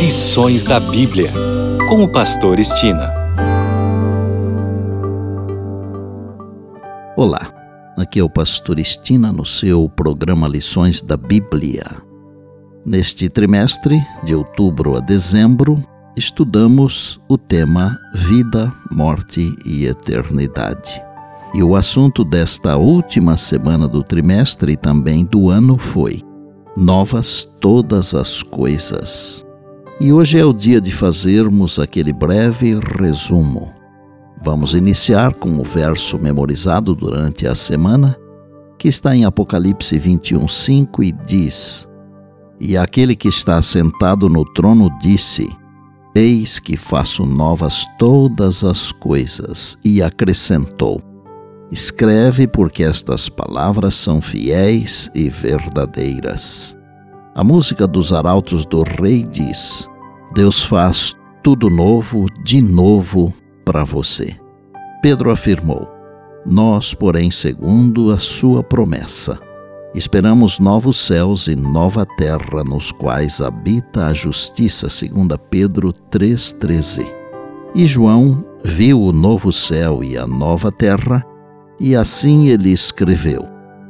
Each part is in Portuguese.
Lições da Bíblia, com o Pastor Estina. Olá, aqui é o Pastor Estina no seu programa Lições da Bíblia. Neste trimestre, de outubro a dezembro, estudamos o tema Vida, Morte e Eternidade. E o assunto desta última semana do trimestre e também do ano foi Novas todas as coisas. E hoje é o dia de fazermos aquele breve resumo. Vamos iniciar com o verso memorizado durante a semana, que está em Apocalipse 21, 5 e diz: E aquele que está sentado no trono disse: Eis que faço novas todas as coisas, e acrescentou: Escreve, porque estas palavras são fiéis e verdadeiras. A música dos arautos do rei diz: Deus faz tudo novo, de novo, para você. Pedro afirmou: Nós, porém, segundo a sua promessa, esperamos novos céus e nova terra nos quais habita a justiça, segundo Pedro 3:13. E João viu o novo céu e a nova terra e assim ele escreveu: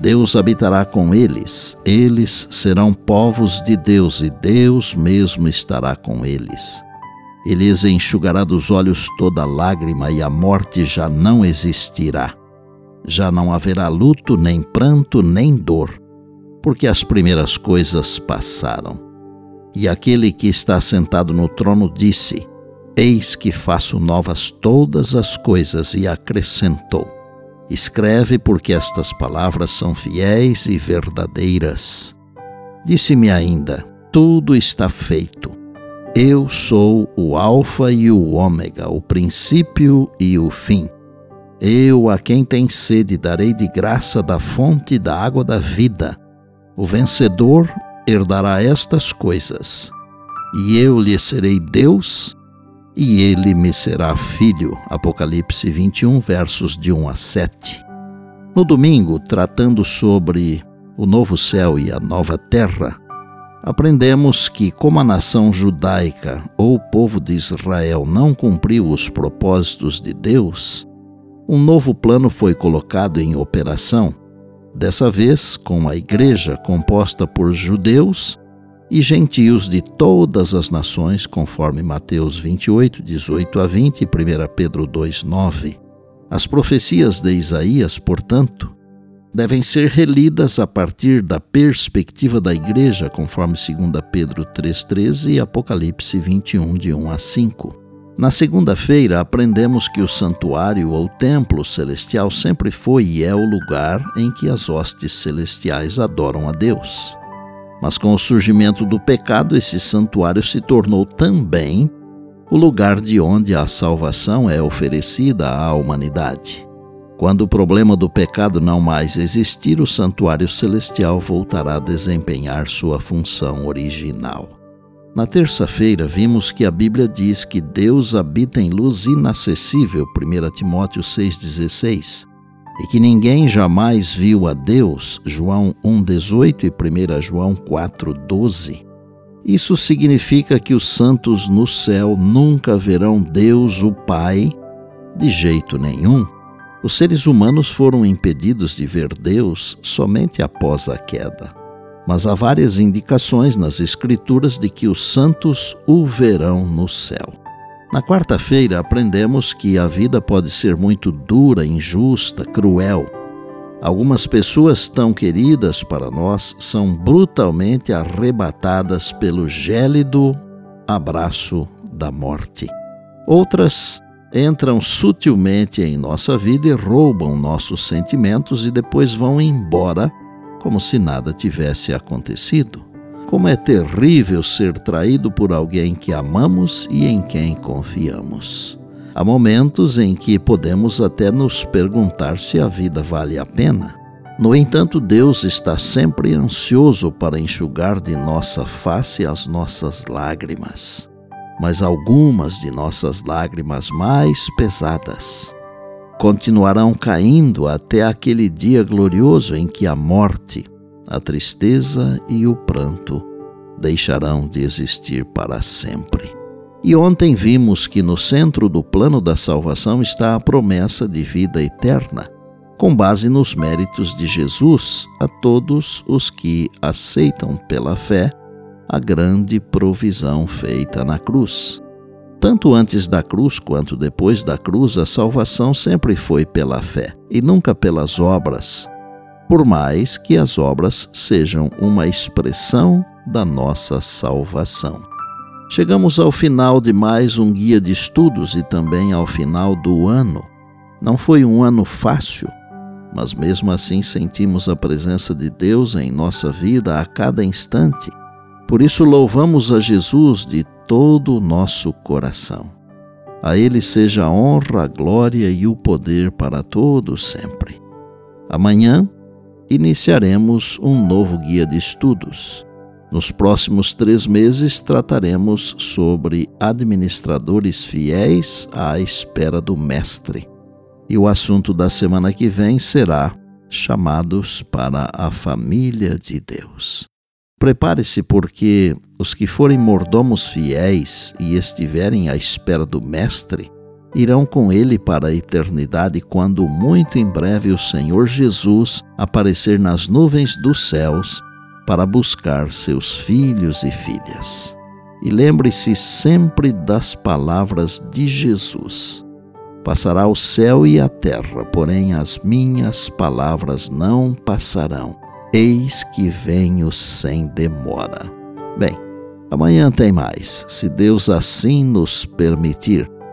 Deus habitará com eles, eles serão povos de Deus e Deus mesmo estará com eles. Ele lhes enxugará dos olhos toda lágrima e a morte já não existirá. Já não haverá luto, nem pranto, nem dor, porque as primeiras coisas passaram. E aquele que está sentado no trono disse: Eis que faço novas todas as coisas, e acrescentou: Escreve, porque estas palavras são fiéis e verdadeiras. Disse-me ainda: Tudo está feito. Eu sou o Alfa e o Ômega, o princípio e o fim. Eu, a quem tem sede, darei de graça da fonte da água da vida. O vencedor herdará estas coisas. E eu lhe serei Deus, e ele me será filho. Apocalipse 21, versos de 1 a 7. No domingo, tratando sobre o novo céu e a nova terra, aprendemos que, como a nação judaica ou o povo de Israel não cumpriu os propósitos de Deus, um novo plano foi colocado em operação, dessa vez com a igreja composta por judeus e gentios de todas as nações, conforme Mateus 28, 18 a 20 e 1 Pedro 2, 9. As profecias de Isaías, portanto, devem ser relidas a partir da perspectiva da igreja, conforme 2 Pedro 3,13 e Apocalipse 21, de 1 a 5. Na segunda-feira, aprendemos que o santuário ou templo celestial sempre foi e é o lugar em que as hostes celestiais adoram a Deus. Mas com o surgimento do pecado, esse santuário se tornou também o lugar de onde a salvação é oferecida à humanidade. Quando o problema do pecado não mais existir, o santuário celestial voltará a desempenhar sua função original. Na terça-feira, vimos que a Bíblia diz que Deus habita em luz inacessível, 1 Timóteo 6,16 e que ninguém jamais viu a Deus, João 1,18 e 1 João 4,12. Isso significa que os santos no céu nunca verão Deus, o Pai, de jeito nenhum. Os seres humanos foram impedidos de ver Deus somente após a queda. Mas há várias indicações nas Escrituras de que os santos o verão no céu. Na quarta-feira, aprendemos que a vida pode ser muito dura, injusta, cruel. Algumas pessoas tão queridas para nós são brutalmente arrebatadas pelo gélido abraço da morte. Outras entram sutilmente em nossa vida e roubam nossos sentimentos e depois vão embora como se nada tivesse acontecido. Como é terrível ser traído por alguém que amamos e em quem confiamos. Há momentos em que podemos até nos perguntar se a vida vale a pena. No entanto, Deus está sempre ansioso para enxugar de nossa face as nossas lágrimas. Mas algumas de nossas lágrimas mais pesadas continuarão caindo até aquele dia glorioso em que a morte, a tristeza e o pranto deixarão de existir para sempre. E ontem vimos que no centro do plano da salvação está a promessa de vida eterna, com base nos méritos de Jesus a todos os que aceitam pela fé a grande provisão feita na cruz. Tanto antes da cruz quanto depois da cruz, a salvação sempre foi pela fé e nunca pelas obras, por mais que as obras sejam uma expressão da nossa salvação. Chegamos ao final de mais um guia de estudos e também ao final do ano. Não foi um ano fácil, mas mesmo assim sentimos a presença de Deus em nossa vida a cada instante. Por isso louvamos a Jesus de todo o nosso coração. A Ele seja a honra, a glória e o poder para todos sempre. Amanhã iniciaremos um novo guia de estudos. Nos próximos três meses trataremos sobre administradores fiéis à espera do Mestre. E o assunto da semana que vem será chamados para a família de Deus. Prepare-se, porque os que forem mordomos fiéis e estiverem à espera do Mestre irão com ele para a eternidade, quando muito em breve o Senhor Jesus aparecer nas nuvens dos céus para buscar seus filhos e filhas. E lembre-se sempre das palavras de Jesus: Passará o céu e a terra, porém as minhas palavras não passarão. Eis que venho sem demora. Bem, amanhã tem mais, se Deus assim nos permitir.